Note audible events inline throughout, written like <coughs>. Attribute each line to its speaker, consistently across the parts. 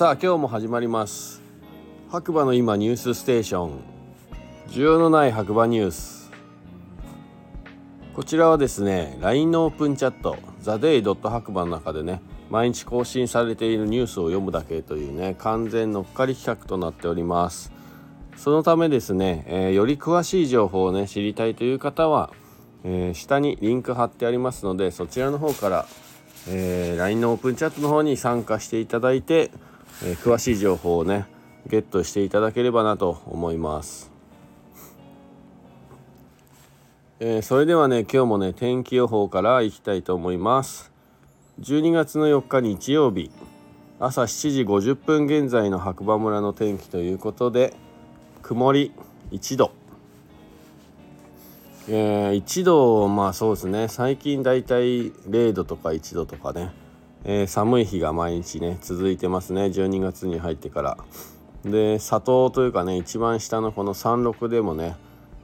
Speaker 1: さあ今日も始まります。白馬の今ニュースステーション。需要のない白馬ニュース。こちらはですね LINE のオープンチャットザデイ白馬の中でね毎日更新されているニュースを読むだけというね完全乗っかり企画となっております。そのためですね、えー、より詳しい情報をね知りたいという方は、えー、下にリンク貼ってありますのでそちらの方から、えー、LINE のオープンチャットの方に参加していただいて、え詳しい情報をねゲットしていただければなと思います。えそれではね今日もね天気予報からいきたいと思います。12月の4日日曜日朝7時50分現在の白馬村の天気ということで曇り1度えー、1度まあそうですね最近だいたい0度とか1度とかね、えー、寒い日が毎日ね続いてますね。12月に入ってから。で里というかね一番下のこの山麓でもね、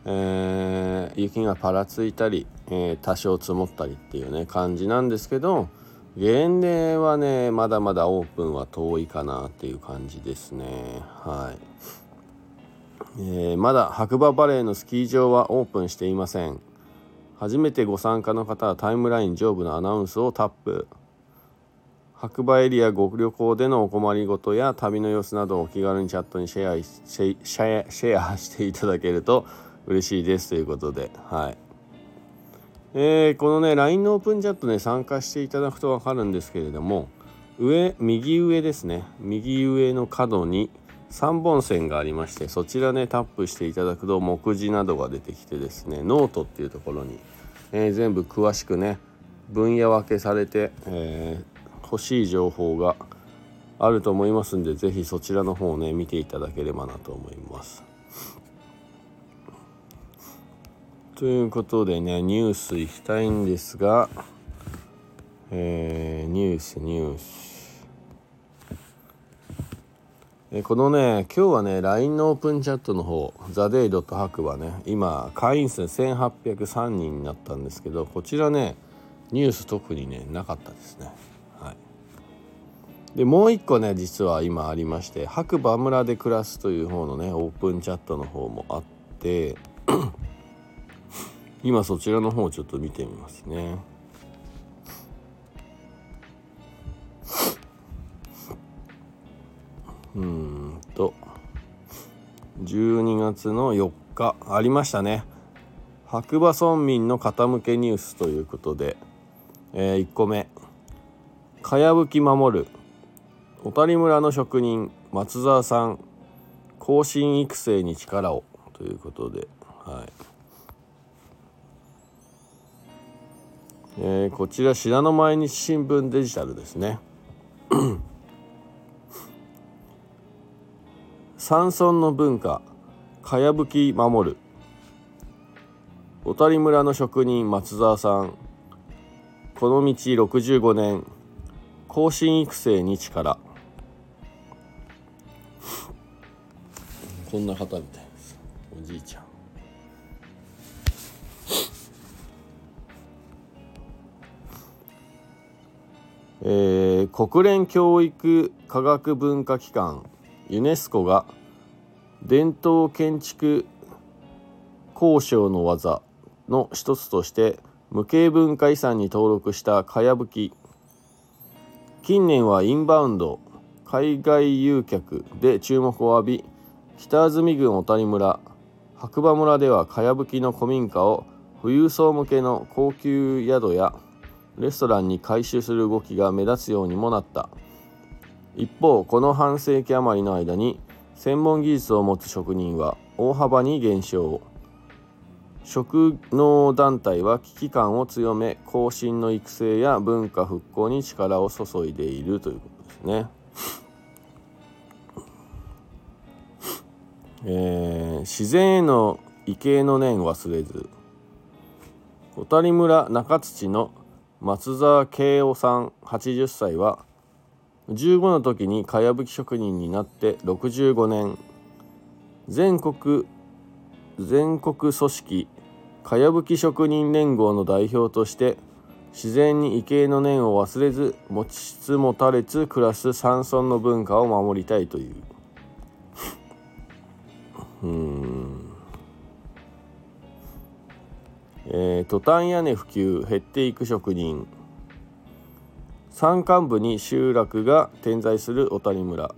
Speaker 1: えー、雪がぱらついたり、え多少積もったりっていうね感じなんですけど現例はねまだまだオープンは遠いかなっていう感じですね。はい。えー、まだ白馬バレーのスキー場はオープンしていません。初めてご参加の方はタイムライン上部のアナウンスをタップ。白馬エリアご旅行でのお困りごとや旅の様子などをお気軽にチャットにシェアシェシェアしていただけると嬉しいですということではい。えー、このね LINE のオープンチャットね参加していただくと分かるんですけれども上右上ですね。右上の角に3本線がありましてそちらねタップしていただくと目次などが出てきてですねノートっていうところに、えー、全部詳しくね分野分けされて、えー、欲しい情報があると思いますんで是非そちらの方をね見ていただければなと思います。ということでねニュースいきたいんですが、えー、ニュースニュースえこのね今日はね LINE のオープンチャットの方ザ・デイ・ドット白馬ね今会員数1803人になったんですけどこちらねニュース特にねなかったですねでもう一個ね実は今ありまして白馬村で暮らすという方のねオープンチャットの方もあって <coughs> 今そちらの方をちょっと見てみますね。うんと12月の4日ありましたね。白馬村民の傾けニュースということで、えー、1個目。かやぶき守る小谷村の職人松沢さん後進育成に力をということで、はい。えー、こちら信濃毎日新聞デジタルですね。<coughs> 山村の文化かやぶき守る。小谷村の職人松沢さんこの道65年後進育成に力。こんな方みたいですおじいちゃん。えー、国連教育科学文化機関ユネスコが伝統建築交渉の技の一つとして無形文化遺産に登録したかやぶき。近年はインバウンド海外遊客で注目を浴び北安住郡小谷村白馬村ではかやぶきの古民家を富裕層向けの高級宿やレストランに改修する動きが目立つようにもなった一方この半世紀余りの間に専門技術を持つ職人は大幅に減少職能団体は危機感を強め後進の育成や文化復興に力を注いでいるということですね。えー、自然への畏敬の念忘れず小谷村中土の松沢慶夫さん80歳は15の時にかやぶき職人になって65年全国全国組織かやぶき職人連合の代表として自然に畏敬の念を忘れず持ちつ持たれつ暮らす山村の文化を守りたいという。えー、トタン屋根普及減っていく職人。山間部に集落が点在する小谷村。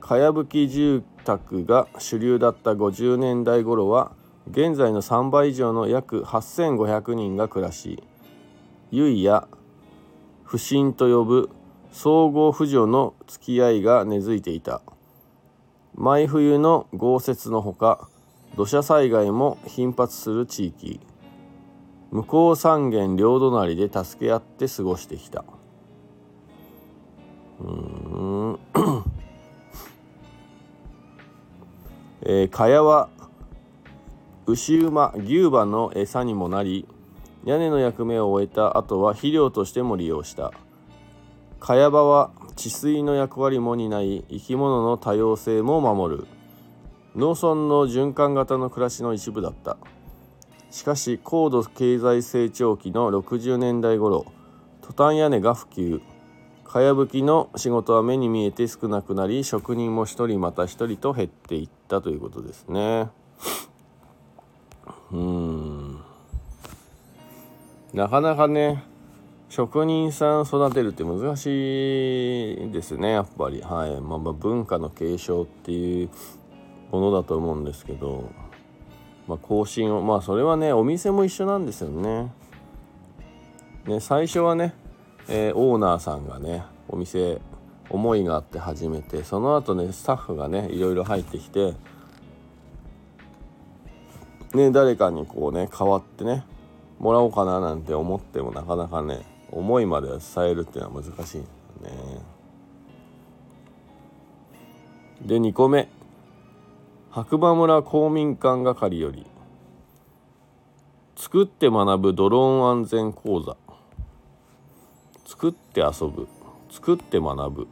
Speaker 1: かやぶき住宅が主流だった50年代頃は現在の3倍以上の約8500人が暮らし結や不審と呼ぶ総合扶助の付き合いが根付いていた。毎冬の豪雪のほか土砂災害も頻発する地域。向こう三軒両隣で助け合って過ごしてきた。うん。えー、蚊帳は牛馬牛馬の餌にもなり屋根の役目を終えた後は肥料としても利用した。茅場は治水の役割も担い生き物の多様性も守る。農村の循環型の暮らしの一部だった。しかし高度経済成長期の60年代頃トタン屋根が普及。かやぶきの仕事は目に見えて少なくなり職人も一人また一人と減っていったということですね。うん。なかなかね職人さん育てるって難しいですねやっぱり。はい。まあ、まあ文化の継承っていうものだと思うんですけど。まあ更新をまあそれはねお店も一緒なんですよねね最初はねえー、オーナーさんがねお店思いがあって始めてその後ねスタッフがねいろいろ入ってきてね誰かにこうね代わってねもらおうかななんて思ってもなかなかね思いまで伝えるっていうのは難しいんですよね。で2個目白馬村公民館係より作って学ぶドローン安全講座。作って遊ぶ。作って学ぶ。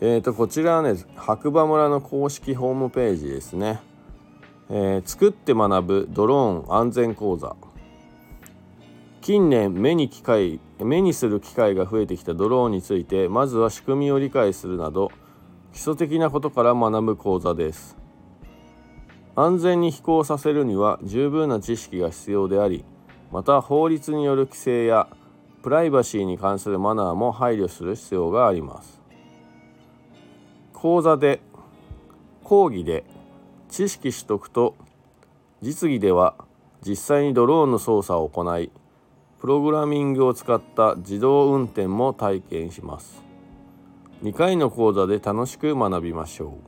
Speaker 1: えーとこちらはね白馬村の公式ホームページですね、えー、作って学ぶドローン安全講座。近年目に機会目にする機会が増えてきたドローンについてまずは仕組みを理解するなど基礎的なことから学ぶ講座です。安全に飛行させるには十分な知識が必要でありまた法律による規制やプライバシーに関するマナーも配慮する必要があります。講座で講義で知識取得と実技では実際にドローンの操作を行いプログラミングを使った自動運転も体験します。2回の講座で楽しく学びましょ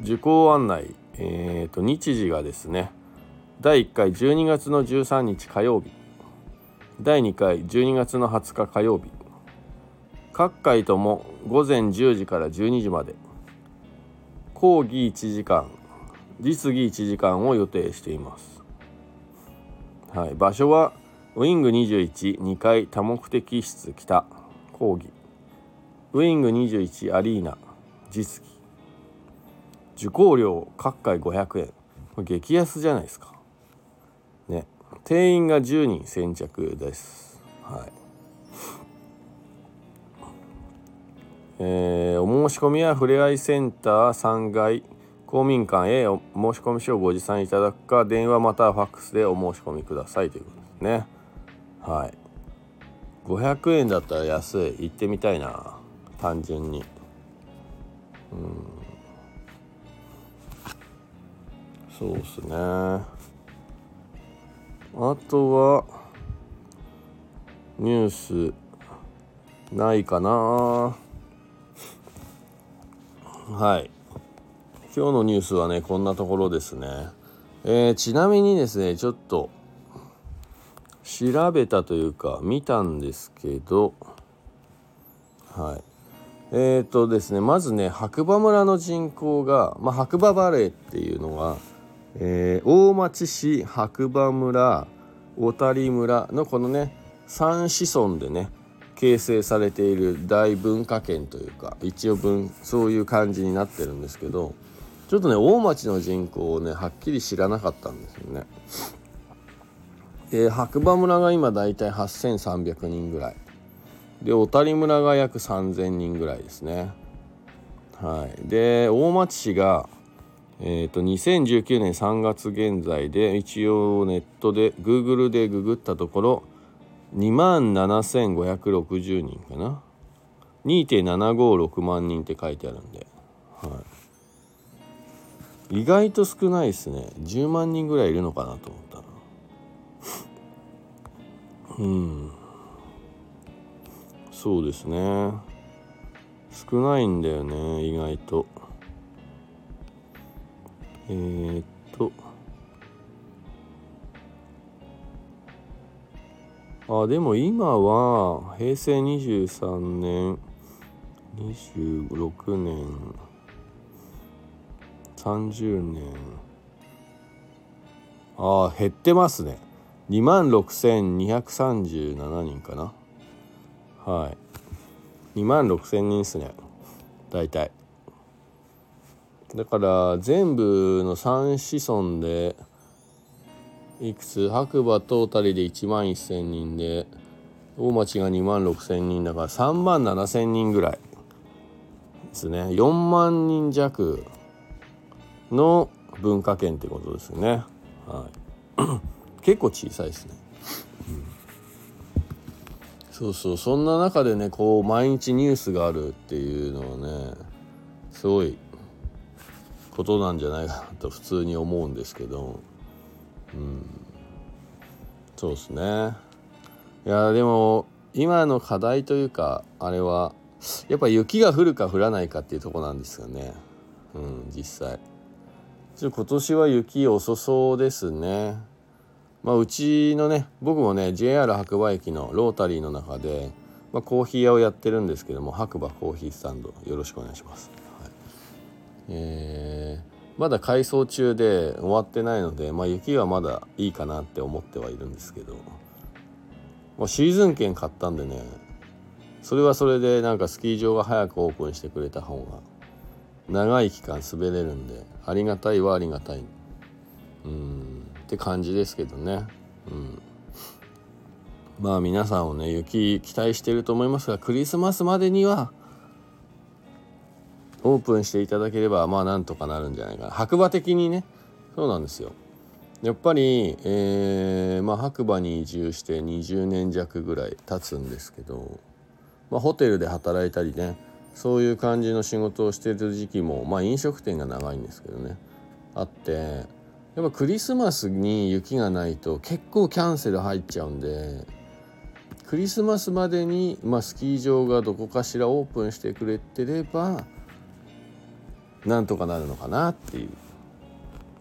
Speaker 1: う。受講案内、えーと、日時がですね第1回12月の13日火曜日。第2回12月の20日火曜日。各回とも午前10時から12時まで。講義1時間。実技1時間を予定しています、はい、場所はウィング212階多目的室北講義。ウィング21アリーナ実技受講料各回500円これ激安じゃないですか。ね。定員が10人先着です。はい。えー、お申し込みはふれあいセンター3階公民館へお申し込み書をご持参いただくか電話またはファックスでお申し込みくださいということですね。はい。500円だったら安い行ってみたいな単純に。うん。そうっすね。あとはニュースないかな。はい。今日のニュースはねこんなところですね。えー、ちなみにですねちょっと調べたというか見たんですけどはい。えーとですねまずね白馬村の人口が、まあ、白馬バレーっていうのがえー、大町市白馬村小谷村のこのね3子孫でね形成されている大文化圏というか一応文そういう感じになってるんですけどちょっとね大町の人口をねはっきり知らなかったんですよね。で白馬村が今だいたい8300人ぐらいで小谷村が約3000人ぐらいですね。はい、で大町市が、えーと、2019年3月現在で一応ネットで Google でググったところ2万7560人かな2.756万人って書いてあるんで、意外と少ないですね。10万人ぐらいいるのかなと思ったらうん。そうですね。少ないんだよね意外と。えー、っと。あでも今は平成23年26年30年。ああ減ってますね。2万6237人かな。はい。2万6000人ですね。大体。だから全部の3子孫でいくつ？白馬トータルで1万1,000人で大町が2万6,000人だから3万7,000人ぐらいですね。4万人弱の文化圏ってことですね、はい、<coughs> 結構小さいですね、うん、そうそう。そんな中でねこう毎日ニュースがあるっていうのはねすごいことなんじゃないかなと普通に思うんですけど。うん。そうですね。いやでも今の課題というかあれはやっぱ雪が降るか降らないかっていうとこなんですよね。うん実際。ちょ今年は雪遅そうですね。まあうちのね僕もね JR 白馬駅のロータリーの中で、まあ、コーヒー屋をやってるんですけども白馬コーヒースタンドよろしくお願いします、はい、えーまだ改装中で終わってないので、まあ、雪はまだいいかなって思ってはいるんですけどもうシーズン券買ったんでねそれはそれでなんかスキー場が早くオープンしてくれた方が長い期間滑れるんでありがたいはありがたい。うん。って感じですけどね。うん。まあ皆さんをね雪期待してると思いますがクリスマスまでにはオープンしていただければまあなんとかなるんじゃないかな。白馬的にね。そうなんですよ。やっぱり、えーまあ、白馬に移住して20年弱ぐらい経つんですけど、まあ、ホテルで働いたりねそういう感じの仕事をしてる時期もまあ飲食店が長いんですけどね。あってやっぱクリスマスに雪がないと結構キャンセル入っちゃうんでクリスマスまでに、まあ、スキー場がどこかしらオープンしてくれてればなんとかなるのかなっていう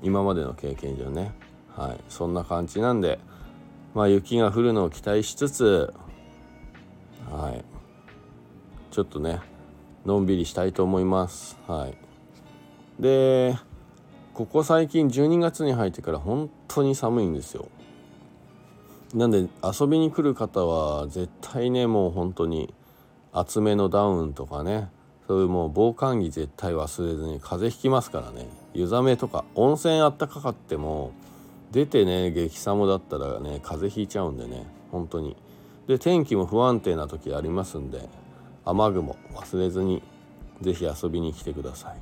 Speaker 1: 今までの経験上ね。はい。そんな感じなんでまあ雪が降るのを期待しつつはい。ちょっとねのんびりしたいと思います。はい。でここ最近12月に入ってから本当に寒いんですよ。なんで遊びに来る方は絶対ねもう本当に厚めのダウンとかねそういうもう防寒着絶対忘れずに風邪ひきますからね。湯冷めとか温泉あったかかっても出てね激寒だったらね風邪ひいちゃうんでね本当に。で天気も不安定な時ありますんで雨雲忘れずに是非遊びに来てください。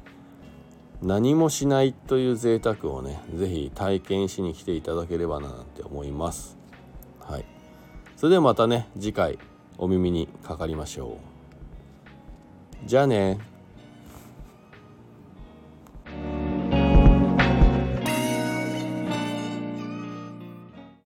Speaker 1: 何もしないという贅沢をね是非体験しに来ていただければななんて思います。はい。それではまたね次回お耳にかかりましょう。じゃあね。